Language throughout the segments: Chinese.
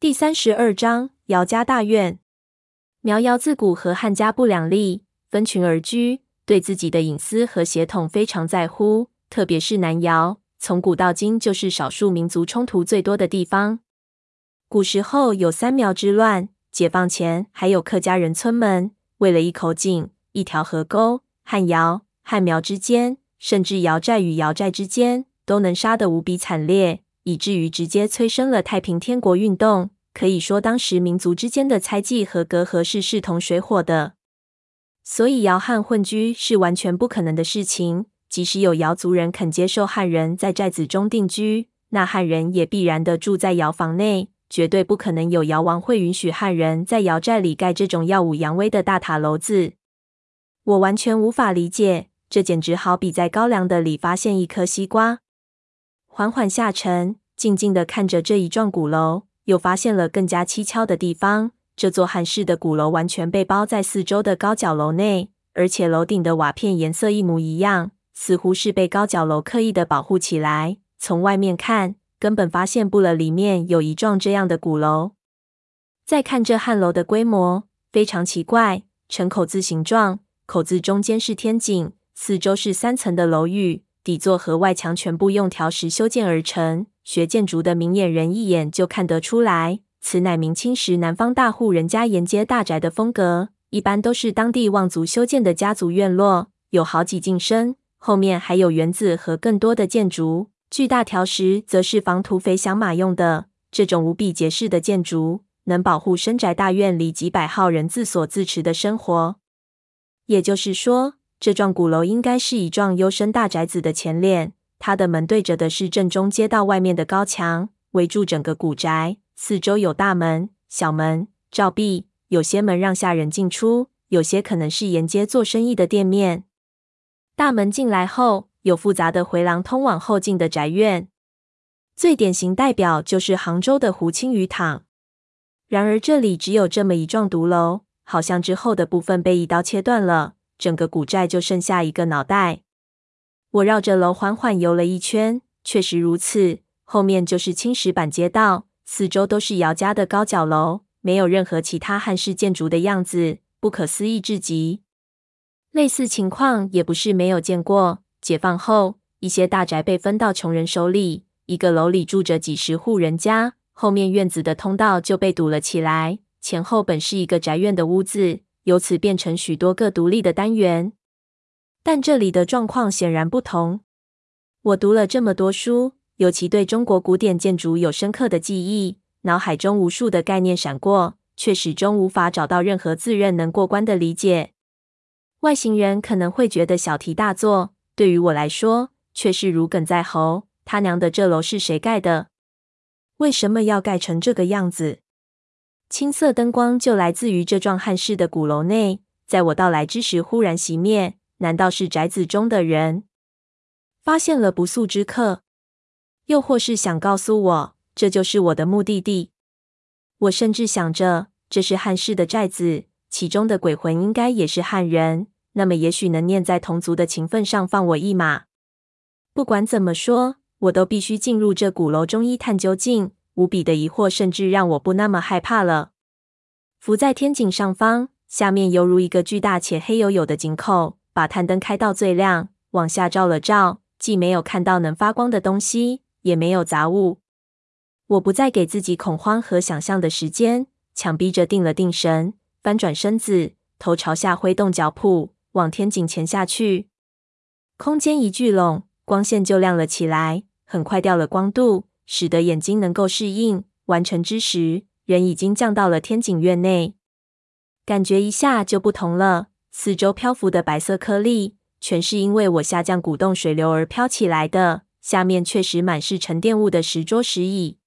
第三十二章姚家大院。苗瑶自古和汉家不两立，分群而居，对自己的隐私和血统非常在乎。特别是南瑶，从古到今就是少数民族冲突最多的地方。古时候有三苗之乱，解放前还有客家人村们为了一口井、一条河沟，汉瑶、汉苗之间，甚至姚寨与姚寨之间，都能杀得无比惨烈，以至于直接催生了太平天国运动。可以说，当时民族之间的猜忌和隔阂是势同水火的，所以姚汉混居是完全不可能的事情。即使有姚族人肯接受汉人在寨子中定居，那汉人也必然的住在瑶房内，绝对不可能有瑶王会允许汉人在瑶寨里盖这种耀武扬威的大塔楼子。我完全无法理解，这简直好比在高粱的里发现一颗西瓜。缓缓下沉，静静的看着这一幢古楼。又发现了更加蹊跷的地方。这座汉式的古楼完全被包在四周的高脚楼内，而且楼顶的瓦片颜色一模一样，似乎是被高脚楼刻意的保护起来。从外面看，根本发现不了里面有一幢这样的古楼。再看这汉楼的规模，非常奇怪，呈口字形状，口字中间是天井，四周是三层的楼宇，底座和外墙全部用条石修建而成。学建筑的明眼人一眼就看得出来，此乃明清时南方大户人家沿街大宅的风格。一般都是当地望族修建的家族院落，有好几进深，后面还有园子和更多的建筑。巨大条石则是防土匪响马用的。这种无比结实的建筑，能保护深宅大院里几百号人自所自持的生活。也就是说，这幢古楼应该是一幢幽深大宅子的前脸。它的门对着的是正中街道外面的高墙，围住整个古宅。四周有大门、小门、照壁，有些门让下人进出，有些可能是沿街做生意的店面。大门进来后，有复杂的回廊通往后进的宅院。最典型代表就是杭州的湖清鱼塘。然而这里只有这么一幢独楼，好像之后的部分被一刀切断了，整个古寨就剩下一个脑袋。我绕着楼缓缓游了一圈，确实如此。后面就是青石板街道，四周都是姚家的高脚楼，没有任何其他汉式建筑的样子，不可思议至极。类似情况也不是没有见过。解放后，一些大宅被分到穷人手里，一个楼里住着几十户人家，后面院子的通道就被堵了起来，前后本是一个宅院的屋子，由此变成许多个独立的单元。但这里的状况显然不同。我读了这么多书，尤其对中国古典建筑有深刻的记忆，脑海中无数的概念闪过，却始终无法找到任何自认能过关的理解。外行人可能会觉得小题大做，对于我来说，却是如鲠在喉。他娘的，这楼是谁盖的？为什么要盖成这个样子？青色灯光就来自于这幢汉式的古楼内，在我到来之时忽然熄灭。难道是宅子中的人发现了不速之客，又或是想告诉我，这就是我的目的地？我甚至想着，这是汉室的寨子，其中的鬼魂应该也是汉人。那么，也许能念在同族的情分上，放我一马。不管怎么说，我都必须进入这古楼中一探究竟。无比的疑惑，甚至让我不那么害怕了。浮在天井上方，下面犹如一个巨大且黑黝黝的井口。把探灯开到最亮，往下照了照，既没有看到能发光的东西，也没有杂物。我不再给自己恐慌和想象的时间，强逼着定了定神，翻转身子，头朝下挥动脚蹼，往天井潜下去。空间一聚拢，光线就亮了起来，很快掉了光度，使得眼睛能够适应。完成之时，人已经降到了天井院内，感觉一下就不同了。四周漂浮的白色颗粒，全是因为我下降鼓动水流而飘起来的。下面确实满是沉淀物的石桌石椅。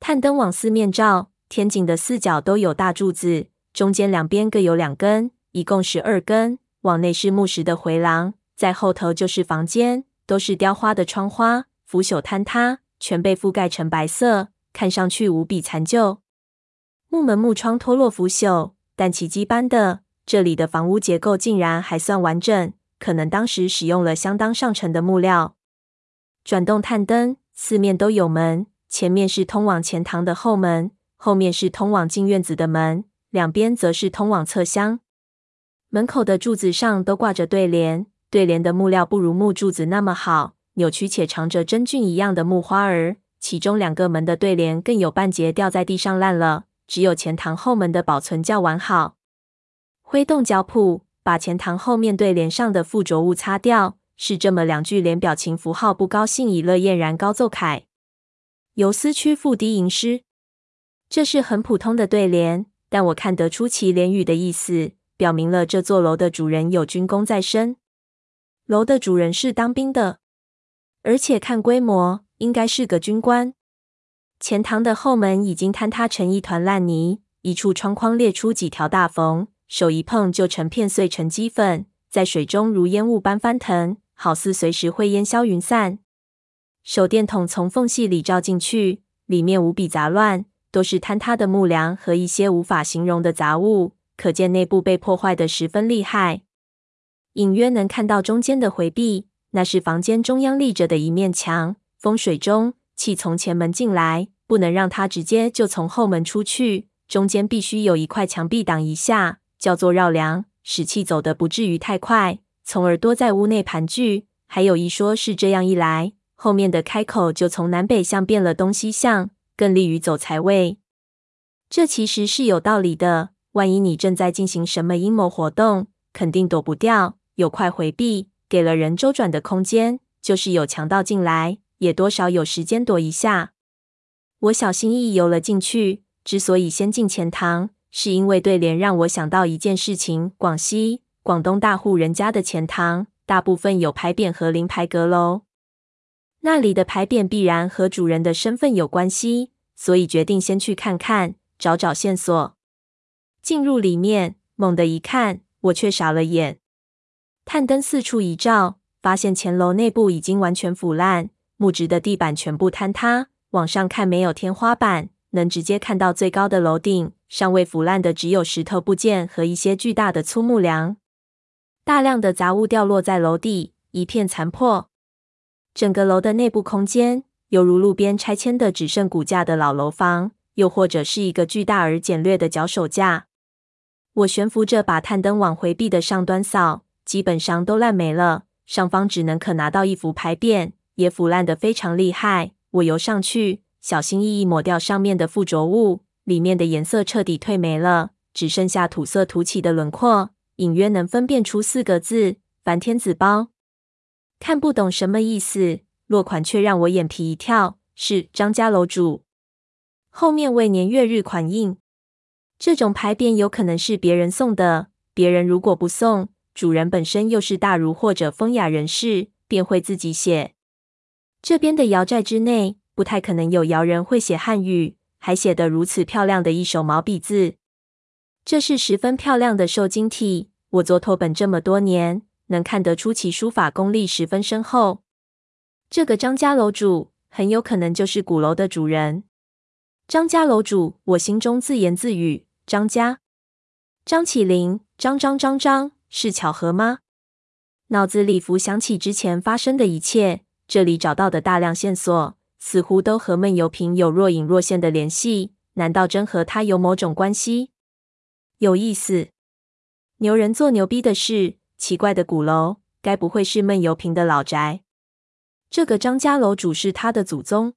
探灯往四面照，天井的四角都有大柱子，中间两边各有两根，一共十二根。往内是木石的回廊，在后头就是房间，都是雕花的窗花，腐朽坍塌，全被覆盖成白色，看上去无比残旧。木门木窗脱落腐朽，但奇迹般的。这里的房屋结构竟然还算完整，可能当时使用了相当上乘的木料。转动探灯，四面都有门，前面是通往前堂的后门，后面是通往进院子的门，两边则是通往侧厢。门口的柱子上都挂着对联，对联的木料不如木柱子那么好，扭曲且长着真菌一样的木花儿。其中两个门的对联更有半截掉在地上烂了，只有前堂后门的保存较完好。挥动脚蹼，把前堂后面对联上的附着物擦掉，是这么两句连表情符号不高兴以乐俨然高奏凯。游丝区赋低吟诗，这是很普通的对联，但我看得出其联语的意思，表明了这座楼的主人有军功在身。楼的主人是当兵的，而且看规模。应该是个军官。前堂的后门已经坍塌成一团烂泥，一处窗框裂出几条大缝，手一碰就成片碎成齏粉，在水中如烟雾般翻腾，好似随时会烟消云散。手电筒从缝隙里照进去，里面无比杂乱，都是坍塌的木梁和一些无法形容的杂物，可见内部被破坏的十分厉害。隐约能看到中间的回壁，那是房间中央立着的一面墙。风水中，气从前门进来，不能让它直接就从后门出去，中间必须有一块墙壁挡一下，叫做绕梁，使气走得不至于太快，从而多在屋内盘踞。还有一说是这样一来，后面的开口就从南北向变了东西向，更利于走财位。这其实是有道理的。万一你正在进行什么阴谋活动，肯定躲不掉，有块回避，给了人周转的空间，就是有强盗进来。也多少有时间躲一下。我小心翼翼游了进去。之所以先进前堂，是因为对联让我想到一件事情：广西、广东大户人家的前堂，大部分有牌匾和临牌阁楼，那里的牌匾必然和主人的身份有关系，所以决定先去看看，找找线索。进入里面，猛地一看，我却傻了眼。探灯四处一照，发现前楼内部已经完全腐烂。木质的地板全部坍塌，往上看没有天花板，能直接看到最高的楼顶。尚未腐烂的只有石头部件和一些巨大的粗木梁。大量的杂物掉落在楼底，一片残破。整个楼的内部空间犹如路边拆迁的只剩骨架的老楼房，又或者是一个巨大而简略的脚手架。我悬浮着把探灯往回壁的上端扫，基本上都烂没了，上方只能可拿到一幅牌匾。也腐烂的非常厉害。我游上去，小心翼翼抹掉上面的附着物，里面的颜色彻底褪没了，只剩下土色凸起的轮廓，隐约能分辨出四个字：梵天子包。看不懂什么意思，落款却让我眼皮一跳，是张家楼主。后面为年月日款印。这种牌匾有可能是别人送的，别人如果不送，主人本身又是大儒或者风雅人士，便会自己写。这边的窑寨之内，不太可能有窑人会写汉语，还写得如此漂亮的一手毛笔字。这是十分漂亮的瘦金体，我做拓本这么多年，能看得出其书法功力十分深厚。这个张家楼主很有可能就是古楼的主人。张家楼主，我心中自言自语：张家，张起灵，张张张张，是巧合吗？脑子里浮想起之前发生的一切。这里找到的大量线索，似乎都和闷油瓶有若隐若现的联系。难道真和他有某种关系？有意思。牛人做牛逼的事，奇怪的古楼，该不会是闷油瓶的老宅？这个张家楼主是他的祖宗？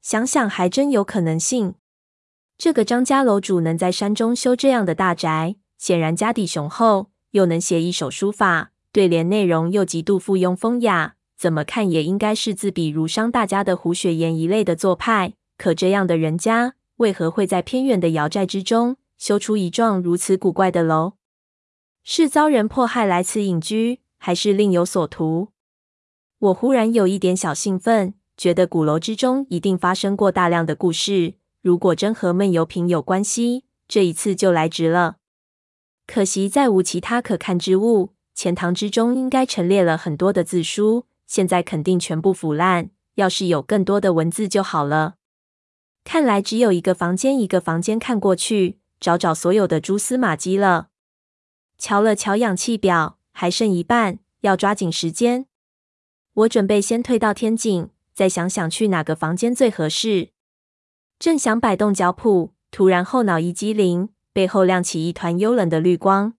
想想还真有可能性。这个张家楼主能在山中修这样的大宅，显然家底雄厚，又能写一手书法，对联内容又极度附庸风雅。怎么看也应该是自比如商大家的胡雪岩一类的做派，可这样的人家为何会在偏远的瑶寨之中修出一幢如此古怪的楼？是遭人迫害来此隐居，还是另有所图？我忽然有一点小兴奋，觉得古楼之中一定发生过大量的故事。如果真和闷油瓶有关系，这一次就来值了。可惜再无其他可看之物。钱堂之中应该陈列了很多的字书。现在肯定全部腐烂，要是有更多的文字就好了。看来只有一个房间一个房间看过去，找找所有的蛛丝马迹了。瞧了瞧氧气表，还剩一半，要抓紧时间。我准备先退到天井，再想想去哪个房间最合适。正想摆动脚蹼，突然后脑一激灵，背后亮起一团幽冷的绿光。